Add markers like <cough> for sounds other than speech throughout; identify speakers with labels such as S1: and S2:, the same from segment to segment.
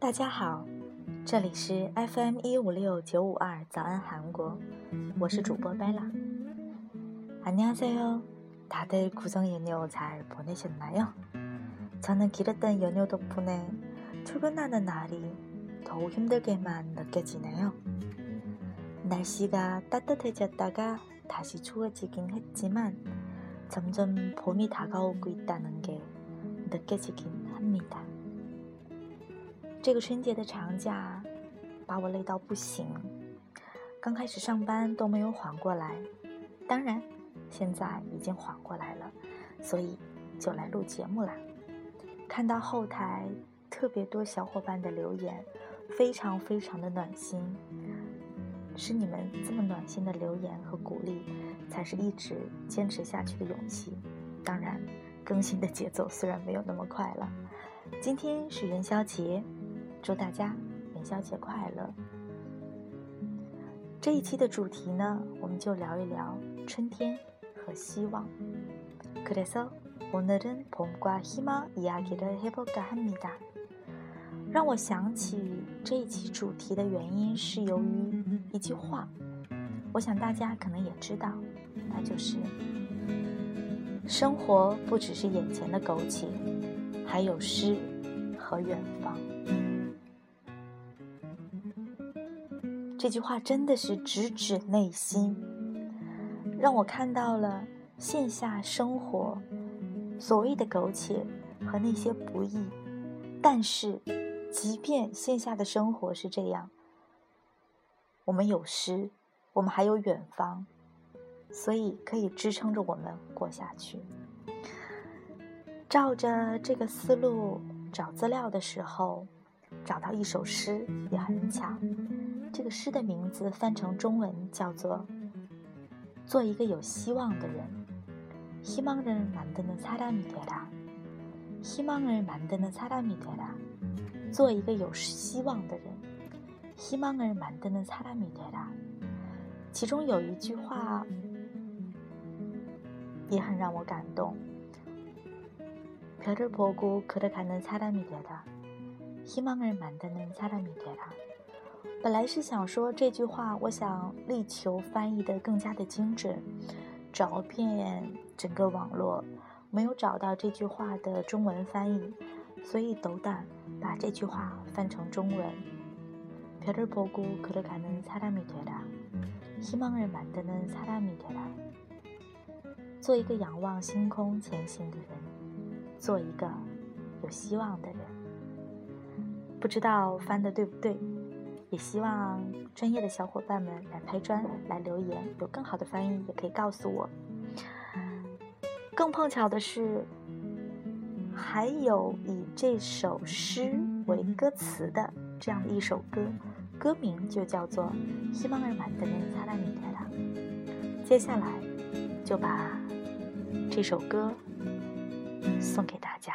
S1: 大家好，这里是 FM 一五六九五二早安韩国，我是主播 Bella。안녕하세요다들구정연휴잘보내셨나요저는길었던연휴덕분에출근하는날이더욱힘들게만느껴지네요날씨가따뜻해졌다가다시추워지긴했지만점점봄이다가오고있다는게느껴지긴합니다 这个春节的长假把我累到不行，刚开始上班都没有缓过来，当然现在已经缓过来了，所以就来录节目啦。看到后台特别多小伙伴的留言，非常非常的暖心，是你们这么暖心的留言和鼓励，才是一直坚持下去的勇气。当然，更新的节奏虽然没有那么快了。今天是元宵节。祝大家元宵节快乐！这一期的主题呢，我们就聊一聊春天和希望。그래서오늘은봄과희망이야기를해볼까합니다让我想起这一期主题的原因是由于一句话，我想大家可能也知道，那就是生活不只是眼前的苟且，还有诗和远方。 这句话真的是直指内心，让我看到了线下生活所谓的苟且和那些不易。但是，即便线下的生活是这样，我们有诗，我们还有远方，所以可以支撑着我们过下去。照着这个思路找资料的时候，找到一首诗也很巧。这个诗的名字翻成中文叫做“做一个有希望的人”。희망을만드는사람이되 라， 희망을만드는사람이되 라， 做一个有希望的人。희망을만드는사람이되 라。 其中有一句话也很让我感动。별을보고걸어가는사람이되 라， 희망을만드는사람이되 라。 本来是想说这句话，我想力求翻译的更加的精准，找遍整个网络，没有找到这句话的中文翻译，所以斗胆把这句话翻成中文。별을보고걸어가는사람이되 라， 희망을만드는사람이되 라。 做一个仰望星空前行的人，做一个有希望的人。不知道翻的对不对？ 也希望专业的小伙伴们来拍砖、来留言，有更好的翻译也可以告诉我。更碰巧的是，还有以这首诗为歌词的这样的一首歌，歌名就叫做《希望尔满的人擦拉米泰拉》。接下来就把这首歌送给大家。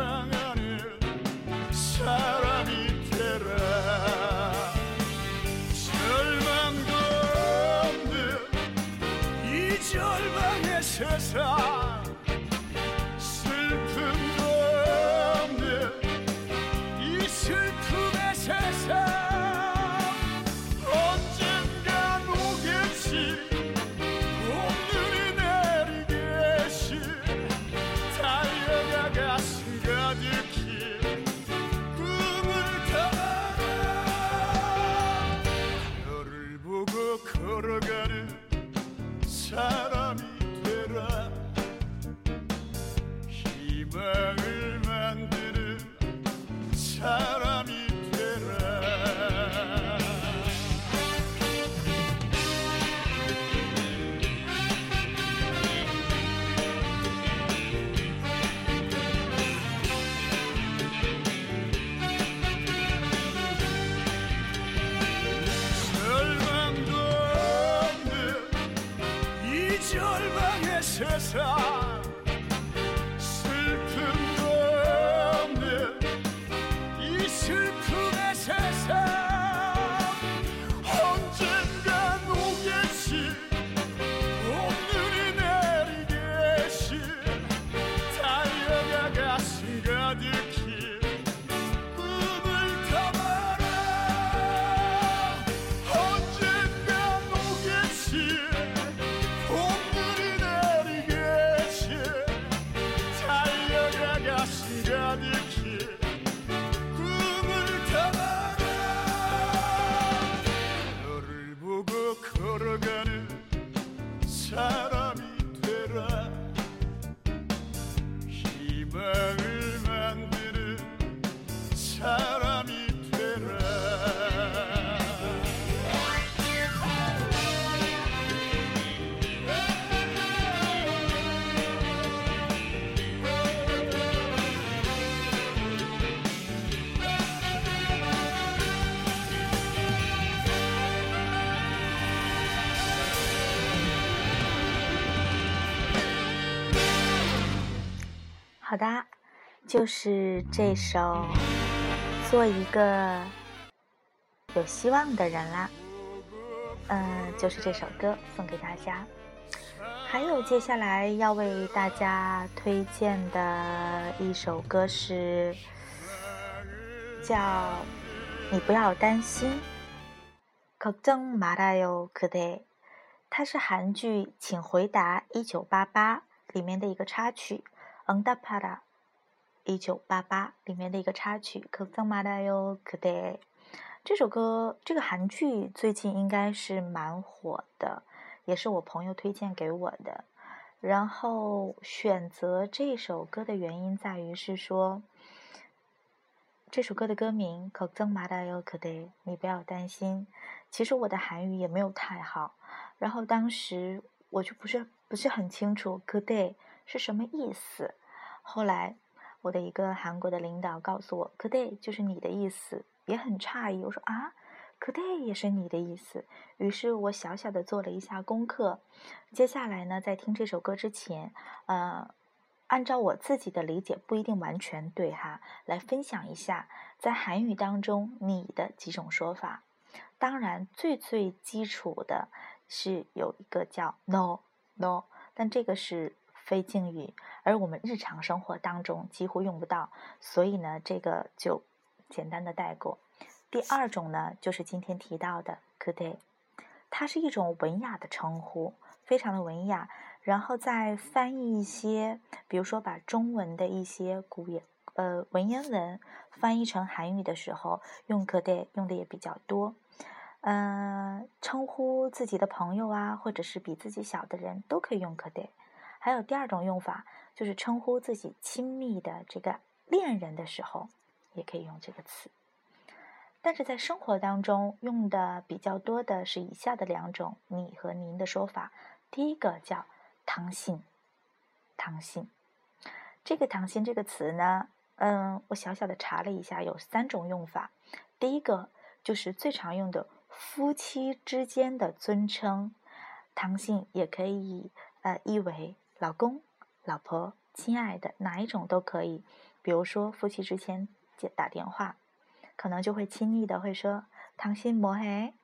S2: 사랑하는 사람이 되라. 절망도 없는 이 절망의 세상. 穿越雪山。here.
S1: 好的，就是这首《做一个有希望的人》啦。嗯，就是这首歌送给大家。还有接下来要为大家推荐的一首歌是叫《你不要担心》，걱정말아요그대它是韩剧《请回答一九八八》里面的一个插曲。 恩达帕拉，一九八八里面的一个插曲，可藏马达哟可得。这首歌，这个韩剧最近应该是蛮火的，也是我朋友推荐给我的。然后选择这首歌的原因在于是说，这首歌的歌名可藏马达哟可得，你不要担心。其实我的韩语也没有太好，然后当时我就不是不是很清楚可得是什么意思。后来，我的一个韩国的领导告诉我 k d a y 就是你的意思，也很诧异。我说啊 k d a y 也是你的意思。于是我小小的做了一下功课。接下来呢，在听这首歌之前，呃，按照我自己的理解，不一定完全对哈，来分享一下在韩语当中你的几种说法。当然，最最基础的是有一个叫 no no，但这个是。非敬语，而我们日常生活当中几乎用不到，所以呢，这个就简单的带过。第二种呢，就是今天提到的 good day，它是一种文雅的称呼，非常的文雅。然后再翻译一些，比如说把中文的一些古言呃文言文翻译成韩语的时候，用 good day 用的也比较多。嗯，称呼自己的朋友啊，或者是比自己小的人都可以用 good day。还有第二种用法，就是称呼自己亲密的这个恋人的时候，也可以用这个词。但是在生活当中用的比较多的是以下的两种“你”和“您”的说法。第一个叫“唐信”，唐信。这个“唐信”这个词呢，嗯，我小小的查了一下，有三种用法。第一个就是最常用的夫妻之间的尊称，唐信也可以呃译为。老公、老婆、亲爱的，哪一种都可以。比如说夫妻之间接打电话，可能就会亲昵的会说“唐心摩嘿”，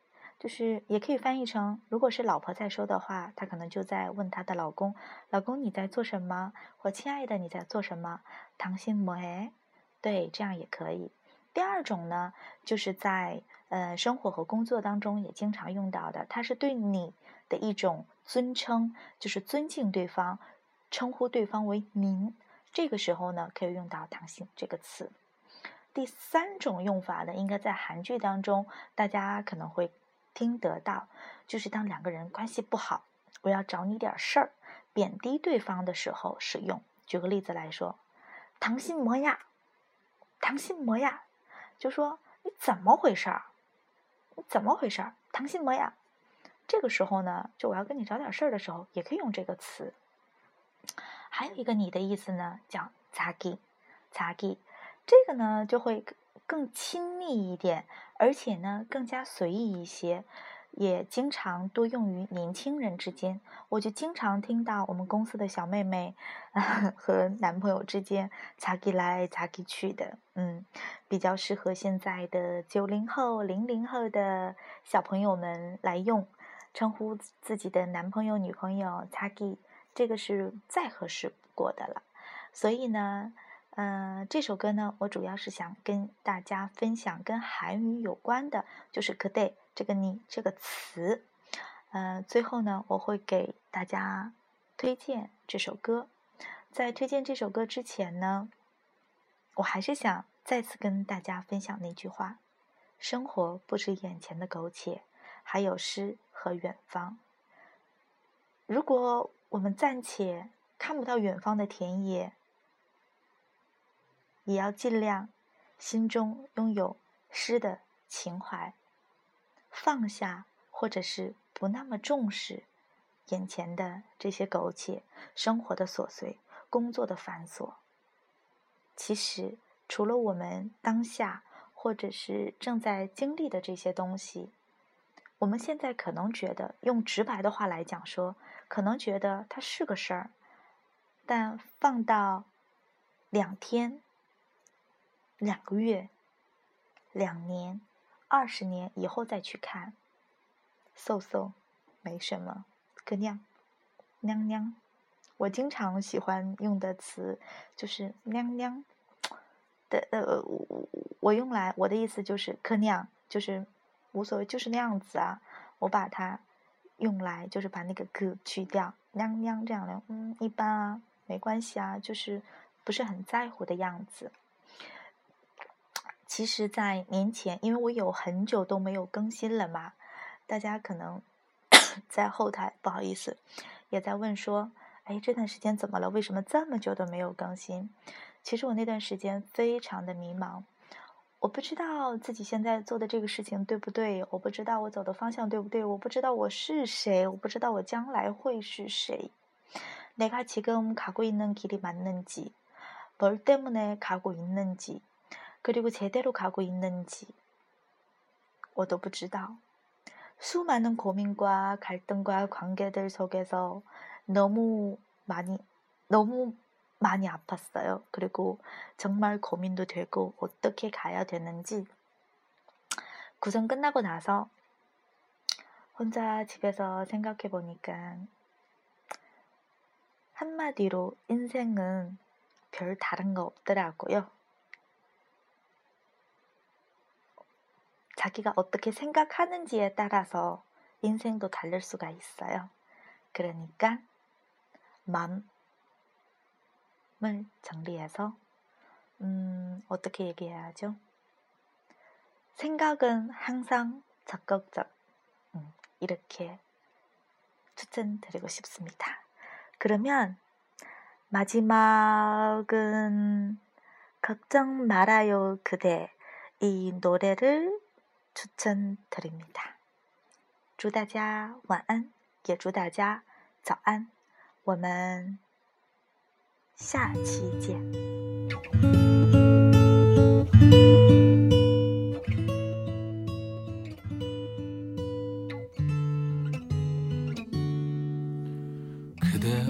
S1: 就是也可以翻译成，如果是老婆在说的话，她可能就在问她的老公：“老公你在做什么？”或“亲爱的你在做什么？”“唐心摩嘿”，对，这样也可以。第二种呢，就是在呃生活和工作当中也经常用到的，它是对你的一种尊称，就是尊敬对方。称呼对方为您，这个时候呢，可以用到“당신”这个词。第三种用法呢，应该在韩剧当中，大家可能会听得到，就是当两个人关系不好，我要找你点事儿，贬低对方的时候使用。举个例子来说，“당신 뭐 야？ 당신 뭐 야？ 就说：“你怎么回事儿？你怎么回事儿？当心么呀？”这个时候呢，就我要跟你找点事儿的时候，也可以用这个词。还有一个你的意思呢，叫咋给，咋给，这个呢就会更亲密一点，而且呢更加随意一些。也经常多用于年轻人之间，我就经常听到我们公司的小妹妹 <laughs> 和男朋友之间咋给来咋给去的，嗯，比较适合现在的九零后、零零后的小朋友们来用，称呼自己的男朋友、女朋友“咋给”，这个是再合适不过的了。所以呢，嗯，这首歌呢，我主要是想跟大家分享跟韩语有关的，就是 “kday”。这个“你”这个词。嗯，最后呢，我会给大家推荐这首歌。在推荐这首歌之前呢，我还是想再次跟大家分享那句话：生活不止眼前的苟且，还有诗和远方。如果我们暂且看不到远方的田野，也要尽量心中拥有诗的情怀，放下或者是不那么重视眼前的这些苟且生活的琐碎、工作的繁琐。其实，除了我们当下或者是正在经历的这些东西，我们现在可能觉得，用直白的话来讲说。可能觉得它是个事儿，但放到两天、两个月、两年、二十年以后再去看，so so，没什么，个娘娘娘。我经常喜欢用的词就是娘娘的，呃，我我用来我的意思就是可娘，就是无所谓，就是那样子啊，我把它。用来就是把那个 “g” 去掉，娘娘这样的，嗯，一般啊，没关系啊，就是不是很在乎的样子。其实，在年前，因为我有很久都没有更新了嘛，大家可能<coughs> 在后台不好意思，也在问说，哎，这段时间怎么了？为什么这么久都没有更新？其实我那段时间非常的迷茫。我不知道自己现在做的这个事情对不对，我不知道我走的方向对不对，我不知道我是谁，我不知道我将来会是谁。내가지금가고있는길이맞는지뭘때문에가고있는지 그리고제대로가고있는지我都不知道。수많은고민과갈등과관계들속에서너무많이너무 많이 아팠어요. 그리고 정말 고민도 되고 어떻게 가야 되는지 구성 끝나고 나서 혼자 집에서 생각해 보니까 한마디로 인생은 별 다른 거 없더라고요. 자기가 어떻게 생각하는지에 따라서 인생도 다를 수가 있어요. 그러니까 마음 을 정리해서 음, 어떻게 얘기해야죠? 생각은 항상 적극적 음, 이렇게 추천드리고 싶습니다. 그러면 마지막은 걱정 말아요 그대 이 노래를 추천드립니다. 祝大家晚安，也祝大家早安。我们下期见。그대여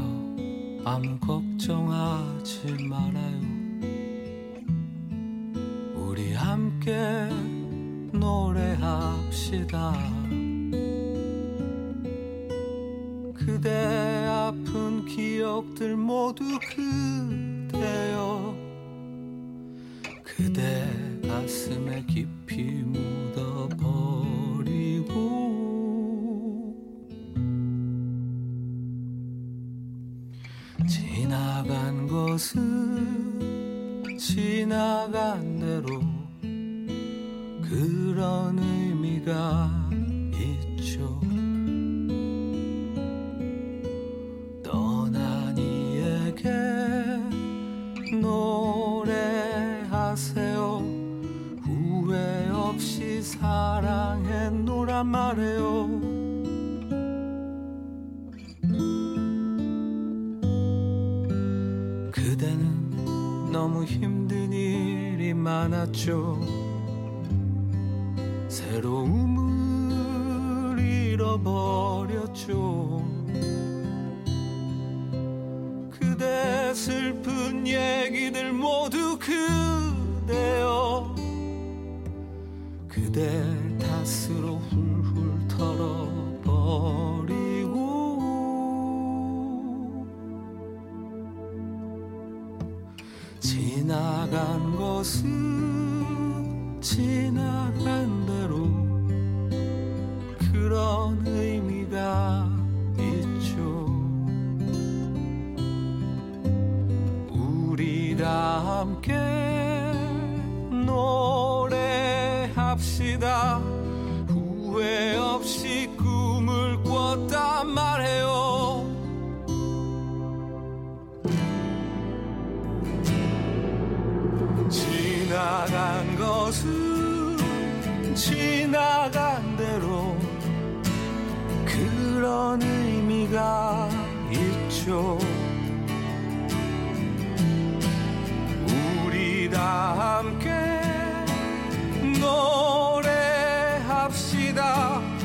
S1: 아무 걱정 안
S2: 잊지 말아요 우리 함께 노래합시다. 그대 아픈 기억들 모두 그대여 그대 가슴에 깊이 묻어버리고. 지나간 것은 지나간 대로 그런 의미가 있죠. 떠난 이에게 노래하세요. 후회 없이 사랑했노란 말해요. 너무 힘든 일이 많았죠 슬픈 얘기들 모두 그대여. 그댈 탓으로 훌훌 털어버리고. 지나간 것은 함께 노래합시다. 후회 없이 꿈을 꿨단 말해요. 지나간 것은 지나간 대로 그런 의미가 있죠 함께 노래합시다.